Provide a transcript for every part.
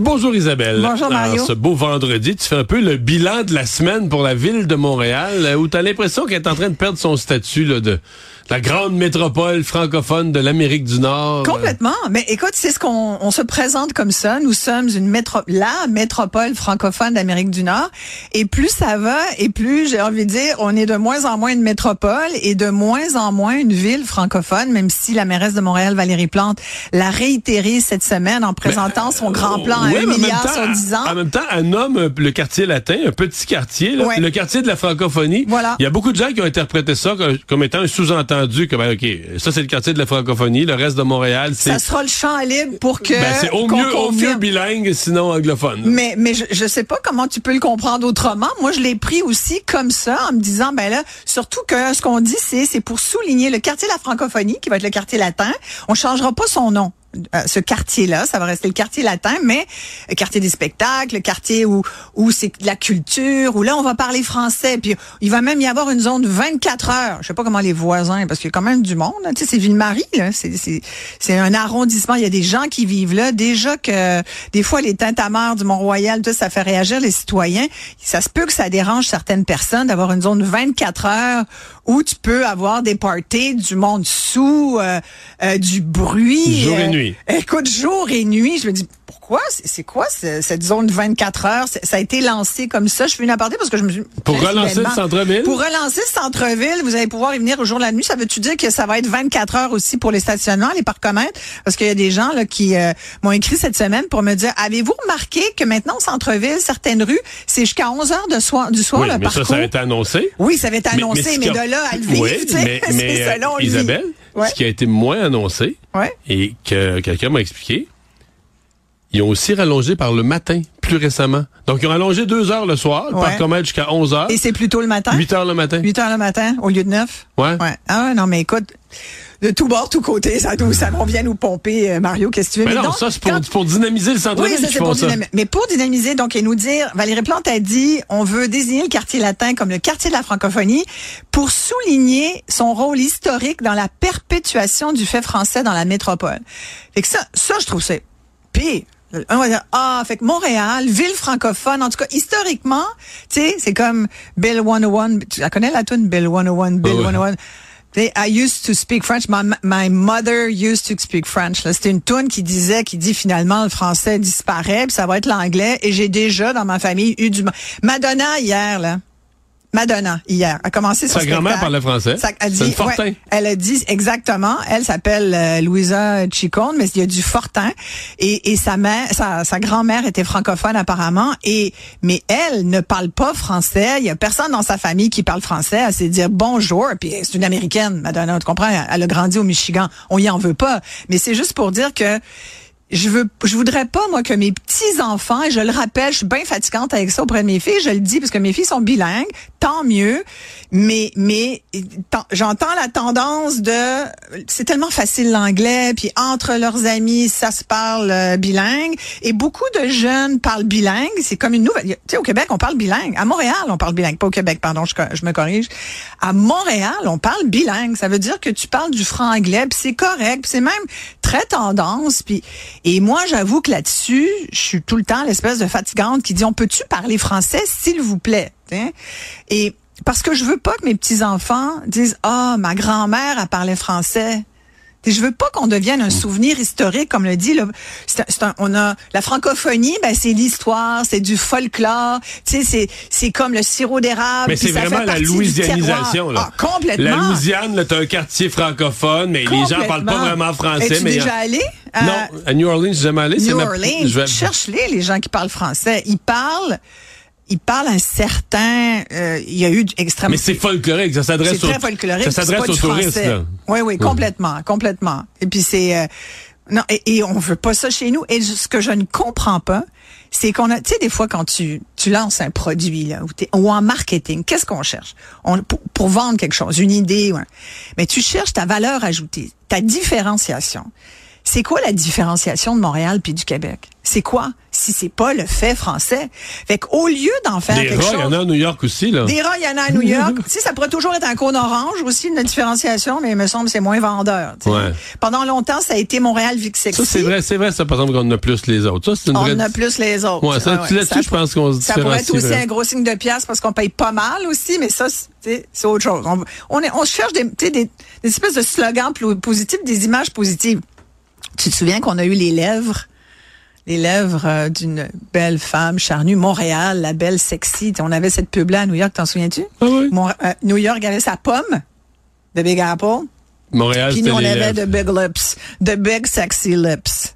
Bonjour Isabelle. Bonjour, Mario. Alors, ce beau vendredi, tu fais un peu le bilan de la semaine pour la ville de Montréal, euh, où tu as l'impression qu'elle est en train de perdre son statut là, de la grande métropole francophone de l'Amérique du Nord. Complètement. Mais écoute, c'est ce qu'on on se présente comme ça. Nous sommes une métro, la métropole francophone d'Amérique du Nord. Et plus ça va, et plus j'ai envie de dire, on est de moins en moins une métropole et de moins en moins une ville francophone. Même si la mairesse de Montréal, Valérie Plante, l'a réitéré cette semaine en présentant son grand plan Oui, un mais en même milliard temps, sur 10 ans. En même temps, elle nomme euh, le quartier latin, un petit quartier, là, Ouais. le quartier de la francophonie. Voilà. Il y a beaucoup de gens qui ont interprété ça comme, comme étant un sous-entendu que, ben, OK, ça c'est le quartier de la francophonie, le reste de Montréal, c'est Ça sera le champ libre pour que ben, c'est au mieux, au mieux bilingue, sinon anglophone. Mais, mais je, je sais pas comment tu peux le comprendre autrement. Moi, je l'ai pris aussi comme ça, en me disant, ben là, surtout que ce qu'on dit, c'est, c'est pour souligner le quartier de la francophonie, qui va être le quartier latin. On changera pas son nom. Euh, ce quartier-là, ça va rester le quartier latin, mais le quartier des spectacles, le quartier où où c'est de la culture, où là on va parler français, puis il va même y avoir une zone de 24 heures. Je sais pas comment les voisins, parce qu'il y a quand même du monde. hein. Tu sais, c'est Ville-Marie, là, c'est c'est c'est un arrondissement. Il y a des gens qui vivent là. Déjà que des fois les tintamarres du Mont-Royal, tout ça, fait réagir les citoyens. Ça se peut que ça dérange certaines personnes d'avoir une zone de 24 heures où tu peux avoir des parties, du monde sous, euh, euh, du bruit. Jour et euh, nuit. Écoute, jour et nuit, je me dis pourquoi? C'est quoi ce- cette zone de 24 heures Ça a été lancé comme ça. Je fais une aparté parce que je me suis Pour relancer le centre-ville? Pour relancer le centre-ville, vous allez pouvoir y venir au jour de la nuit. Ça veut-tu dire que ça va être 24 heures aussi pour les stationnements, les parcomètres? Parce qu'il y a des gens là qui euh, m'ont écrit cette semaine pour me dire avez-vous remarqué que maintenant au centre-ville, certaines rues, c'est jusqu'à 11 heures de soir du soir Oui, le mais parcours. ça, ça a été annoncé. Oui, ça va être Mais- annoncé, mais de là à le vivre, Oui, mais, euh, selon lui. Isabelle, Ouais. ce qui a été moins annoncé Ouais. et que quelqu'un m'a expliqué, ils ont aussi rallongé par le matin, plus récemment. Donc, ils ont rallongé deux heures le soir, le Ouais. jusqu'à 11 heures, Et c'est plutôt le matin? 8 heures le matin. 8 heures le matin au lieu de 9 Ouais. Ouais. Ah non, mais écoute, de tout bord, tout côté, ça, nous- ça on vient nous pomper, euh, Mario, qu'est-ce que tu veux? Mais non, donc, ça, c'est pour, quand- pour dynamiser le Oui, centre-ville ça c'est pour ça. dynamiser. Mais pour dynamiser, donc, et nous dire, Valérie Plante a dit, on veut désigner le quartier latin comme le quartier de la francophonie pour souligner son rôle historique dans la perpétuation du fait français dans la métropole. Fait que ça, ça, je trouve c'est pire. On va dire, ah, fait que Montréal, ville francophone, en tout cas, historiquement, tu sais, c'est comme Bill 101, tu la connais la tune Bill 101, Bill Ouais. 101. Tu sais, I used to speak French. My, my mother used to speak French. C'était une tune qui disait, qui dit finalement le français disparaît, puis ça va être l'anglais. Et j'ai déjà dans ma famille eu du Madonna hier là. Madonna hier a commencé son Sa grand-mère parlait français. Ça- elle dit, ouais, elle a dit exactement. Elle s'appelle euh, Louisa Chicone, mais il y a du Fortin. Et, et sa mère, sa, sa grand-mère était francophone apparemment. Et mais elle ne parle pas français. Il y a personne dans sa famille qui parle français. Elle sait dire bonjour. Puis c'est une américaine, Madonna. Tu comprends? Elle a grandi au Michigan. On y en veut pas. Mais c'est juste pour dire que je veux, je voudrais pas, moi, que mes petits-enfants, et je le rappelle, je suis bien fatigante avec ça auprès de mes filles, je le dis parce que mes filles sont bilingues, tant mieux, mais, mais, j'entends la tendance de, c'est tellement facile l'anglais, puis entre leurs amis, ça se parle euh, bilingue, et beaucoup de jeunes parlent bilingue, c'est comme une nouvelle, tu sais, au Québec, on parle bilingue, à Montréal, on parle bilingue, pas au Québec, pardon, je, je me corrige, à Montréal, on parle bilingue, ça veut dire que tu parles du franc-anglais, puis c'est correct, puis c'est même très tendance, puis et moi, j'avoue que là-dessus, je suis tout le temps l'espèce de fatigante qui dit on peut-tu parler français, s'il vous plaît. Hein? Et parce que je veux pas que mes petits enfants disent ah ma grand-mère a parlé français. Et je veux pas qu'on devienne un souvenir historique, comme le dit. Là. C'est un- c'est un- on a la francophonie, ben c'est l'histoire, c'est du folklore. Tu sais, c'est c'est comme le sirop d'érable. Mais c'est vraiment la louisianisation. Là. Ah, complètement. La Louisiane, t'as un quartier francophone, mais les gens parlent pas vraiment français. Es-tu mais déjà allé? à- Non, à New Orleans, jamais allé. New ma- Orleans, je vais- cherche-les, les gens qui parlent français. Ils parlent, ils parlent un certain, euh, il y a eu extrêmement... Mais c'est folklorique, ça C'est s'adresse très aux, folklorique. ça c'est s'adresse aux touristes. Là. Oui, oui, complètement, complètement. Et puis c'est... euh, non, et, et on veut pas ça chez nous. Et ce que je ne comprends pas, c'est qu'on a, tu sais, des fois quand tu, tu lances un produit là, ou, ou en marketing, qu'est-ce qu'on cherche? On, pour, pour vendre quelque chose, une idée, ouais. mais tu cherches ta valeur ajoutée, ta différenciation. C'est quoi la différenciation de Montréal puis du Québec? C'est quoi? Si c'est pas le fait français? Fait qu'au lieu d'en faire Des quelque rats, chose. il y en a à New York aussi, là. Des rats, il y en a à New York. tu sais, ça pourrait toujours être un cône orange aussi, une différenciation, mais il me semble que c'est moins vendeur. Ouais. Pendant longtemps, ça a été Montréal Vic Sexy. Ça, c'est vrai, c'est vrai, ça, par exemple, qu'on en a plus les autres. Ça, c'est une On vraie... en a plus les autres. Ouais, ça, Ah tu- là-dessus, je pense qu'on se Ça pourrait être aussi un gros signe de pièce parce qu'on paye pas mal aussi, mais ça, c'est autre chose. On, on, est, on cherche des, des, des espèces de slogans positifs, des images positives. Tu te souviens qu'on a eu les lèvres, les lèvres euh, d'une belle femme charnue, Montréal, la belle sexy. On avait cette pub-là à New York, t'en souviens-tu? Ah oui? Mon- euh, New York avait sa pomme de Big Apple. Montréal, Puis nous, on les avait de big lips, de big sexy lips.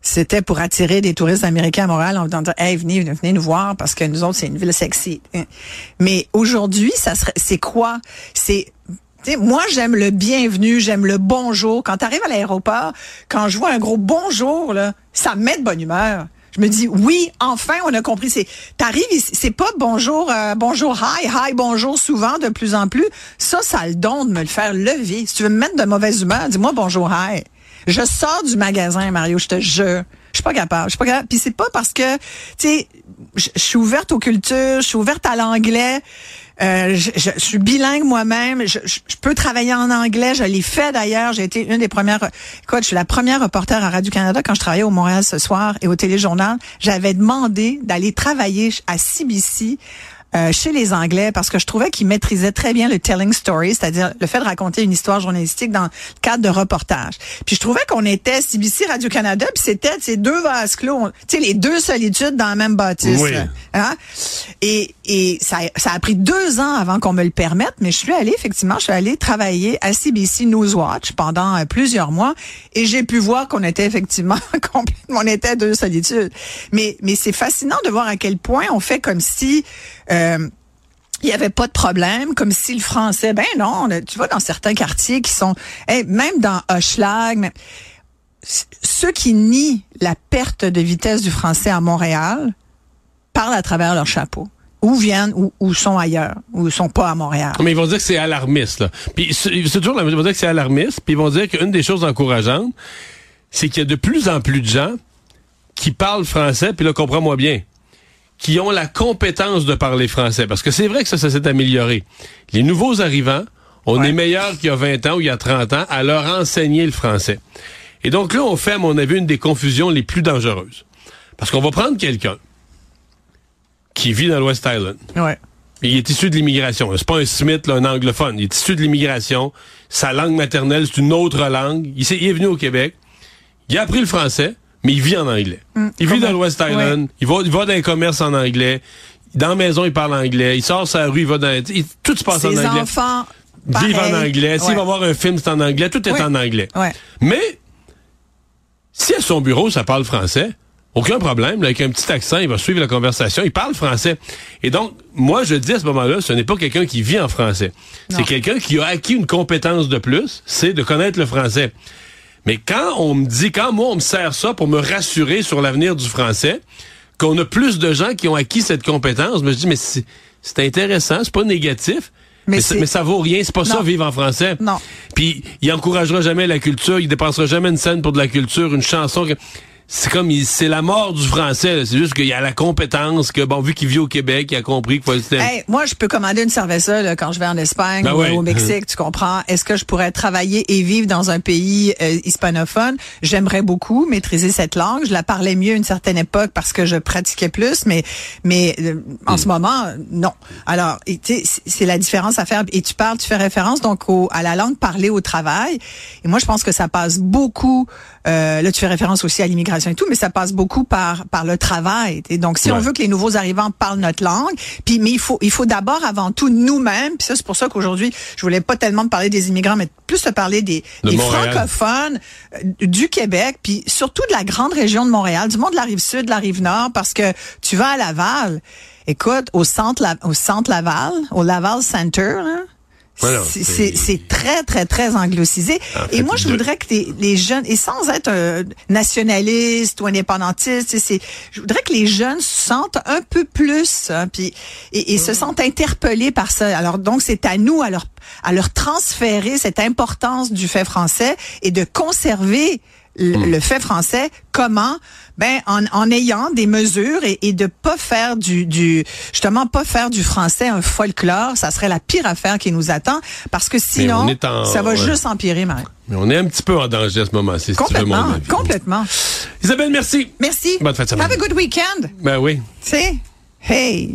C'était pour attirer des touristes américains à Montréal en disant, hey, venez, venez nous voir parce que nous autres, c'est une ville sexy. Mais aujourd'hui, ça serait, c'est quoi? C'est, moi, j'aime le bienvenu, j'aime le bonjour. Quand tu arrives à l'aéroport, quand je vois un gros bonjour, là, ça me met de bonne humeur. Je me dis, oui, enfin, on a compris. C'est, t'arrives ici, c'est pas bonjour, euh, bonjour, hi, hi, bonjour souvent de plus en plus. Ça, ça a le don de me le faire lever. Si tu veux me mettre de mauvaise humeur, dis-moi bonjour, hi. Je sors du magasin, Mario, je te jure. Je suis pas capable. Je suis pas capable. Puis c'est pas parce que, tu sais, je suis ouverte aux cultures, je suis ouverte à l'anglais. Euh, je, je- je suis bilingue moi-même. Je, je- je peux travailler en anglais. Je l'ai fait d'ailleurs. J'ai été une des premières. Écoute, je suis la première reporter à Radio Canada quand je travaillais au Montréal ce soir et au Téléjournal. J'avais demandé d'aller travailler à CBC. euh, chez les Anglais parce que je trouvais qu'ils maîtrisaient très bien le telling story, c'est-à-dire le fait de raconter une histoire journalistique dans le cadre de reportage. Puis je trouvais qu'on était CBC Radio-Canada, puis c'était ces deux vases clos, tu sais, les deux solitudes dans la même bâtisse. Oui. là. Hein? Et, et ça, ça a pris deux ans avant qu'on me le permette, mais je suis allée, effectivement, je suis allée travailler à CBC Newswatch pendant euh, plusieurs mois et j'ai pu voir qu'on était effectivement complètement, on était deux solitudes. Mais, mais c'est fascinant de voir à quel point on fait comme si, euh, il y avait pas de problème, comme si le français, ben non, tu vois, dans certains quartiers qui sont, hey, même dans c- ceux qui nient la perte de vitesse du français à Montréal parlent à travers leur chapeau. Ou viennent, ou, ou sont ailleurs, ou sont pas à Montréal. Mais ils vont dire que c'est alarmiste, là. Puis c'est toujours la même chose. Ils vont dire que c'est alarmiste, puis ils vont dire qu'une des choses encourageantes, c'est qu'il y a de plus en plus de gens qui parlent français, puis là, comprends-moi bien, qui ont la compétence de parler français. Parce que c'est vrai que ça, ça s'est amélioré. Les nouveaux arrivants, on Ouais. est meilleur qu'il y a 20 ans ou il y a 30 ans à leur enseigner le français. Et donc là, on fait, à mon avis, une des confusions les plus dangereuses. Parce qu'on va prendre quelqu'un qui vit dans l'West Island, Ouais. il est issu de l'immigration. C'est pas un Smith, là, un anglophone. Il est issu de l'immigration. Sa langue maternelle, c'est une autre langue. Il, est venu au Québec. Il a appris le français, mais il vit en anglais. il vit dans l'West Island. Il, va, il va dans un commerce en anglais. Dans la maison, il parle anglais. Il sort sa rue, il va dans... il- tout se passe en anglais. enfants, Vivent en anglais. S'il va voir un film, c'est en anglais. Tout est Oui. en anglais. Ouais. Mais, si à son bureau, ça parle français, aucun problème. là, avec un petit accent, il va suivre la conversation. Il parle français. Et donc, moi, je dis à ce moment-là, ce n'est pas quelqu'un qui vit en français. C'est quelqu'un qui a acquis une compétence de plus, c'est de connaître le français. Mais quand on me dit, quand moi, on me sert ça pour me rassurer sur l'avenir du français, qu'on a plus de gens qui ont acquis cette compétence, je me dis, mais c'est intéressant, c'est pas négatif. Mais Mais, ça, mais ça vaut rien, c'est pas ça vivre en français. Non. Puis il encouragera jamais la culture, il dépensera jamais une scène pour de la culture, une chanson. que- C'est comme c'est la mort du français. là. C'est juste qu'il y a la compétence que bon vu qu'il vit au Québec, il a compris qu'il faut Hey, moi, je peux commander une cerveza là, quand je vais en Espagne Ben ou au Mexique, tu comprends? Est-ce que je pourrais travailler et vivre dans un pays euh, hispanophone? J'aimerais beaucoup maîtriser cette langue. Je la parlais mieux à une certaine époque parce que je pratiquais plus, mais mais euh, en Hmm. ce moment, euh, non. Alors, c'est la différence à faire. Et tu parles, tu fais référence donc au, à la langue parlée au travail. Et moi, je pense que ça passe beaucoup. Euh, là, tu fais référence aussi à l'immigration et tout, mais ça passe beaucoup par par le travail. Et donc, si on veut que les nouveaux arrivants parlent notre langue, puis mais il faut il faut d'abord avant tout nous-mêmes. Puis ça, c'est pour ça qu'aujourd'hui, je voulais pas tellement te parler des immigrants, mais plus te parler des, De des Montréal. francophones euh, du Québec, puis surtout de la grande région de Montréal, du monde de la rive sud, de la rive nord, parce que tu vas à Laval. Écoute, au centre au centre Laval, au Laval Center, là, Voilà, c'est- très, très, très anglicisé. En et moi, je voudrais que les, les jeunes, et sans être euh, nationaliste ou indépendantiste, c'est, je voudrais que les jeunes se sentent un peu plus, hein, puis et, et se sentent interpellés par ça. Alors donc, c'est à nous à leur à leur transférer cette importance du fait français et de conserver le, le fait français, comment? Ben en, en ayant des mesures et, et de pas faire du, du justement pas faire du français un folklore, ça serait la pire affaire qui nous attend parce que sinon en- ça va ouais. juste empirer, Marie. Mais on est un petit peu en danger à ce moment-ci, si tu veux mon Complètement, avis. complètement. Isabelle, merci. Merci. Bonne semaine. Have a good weekend. Ben oui. Tu sais, hey.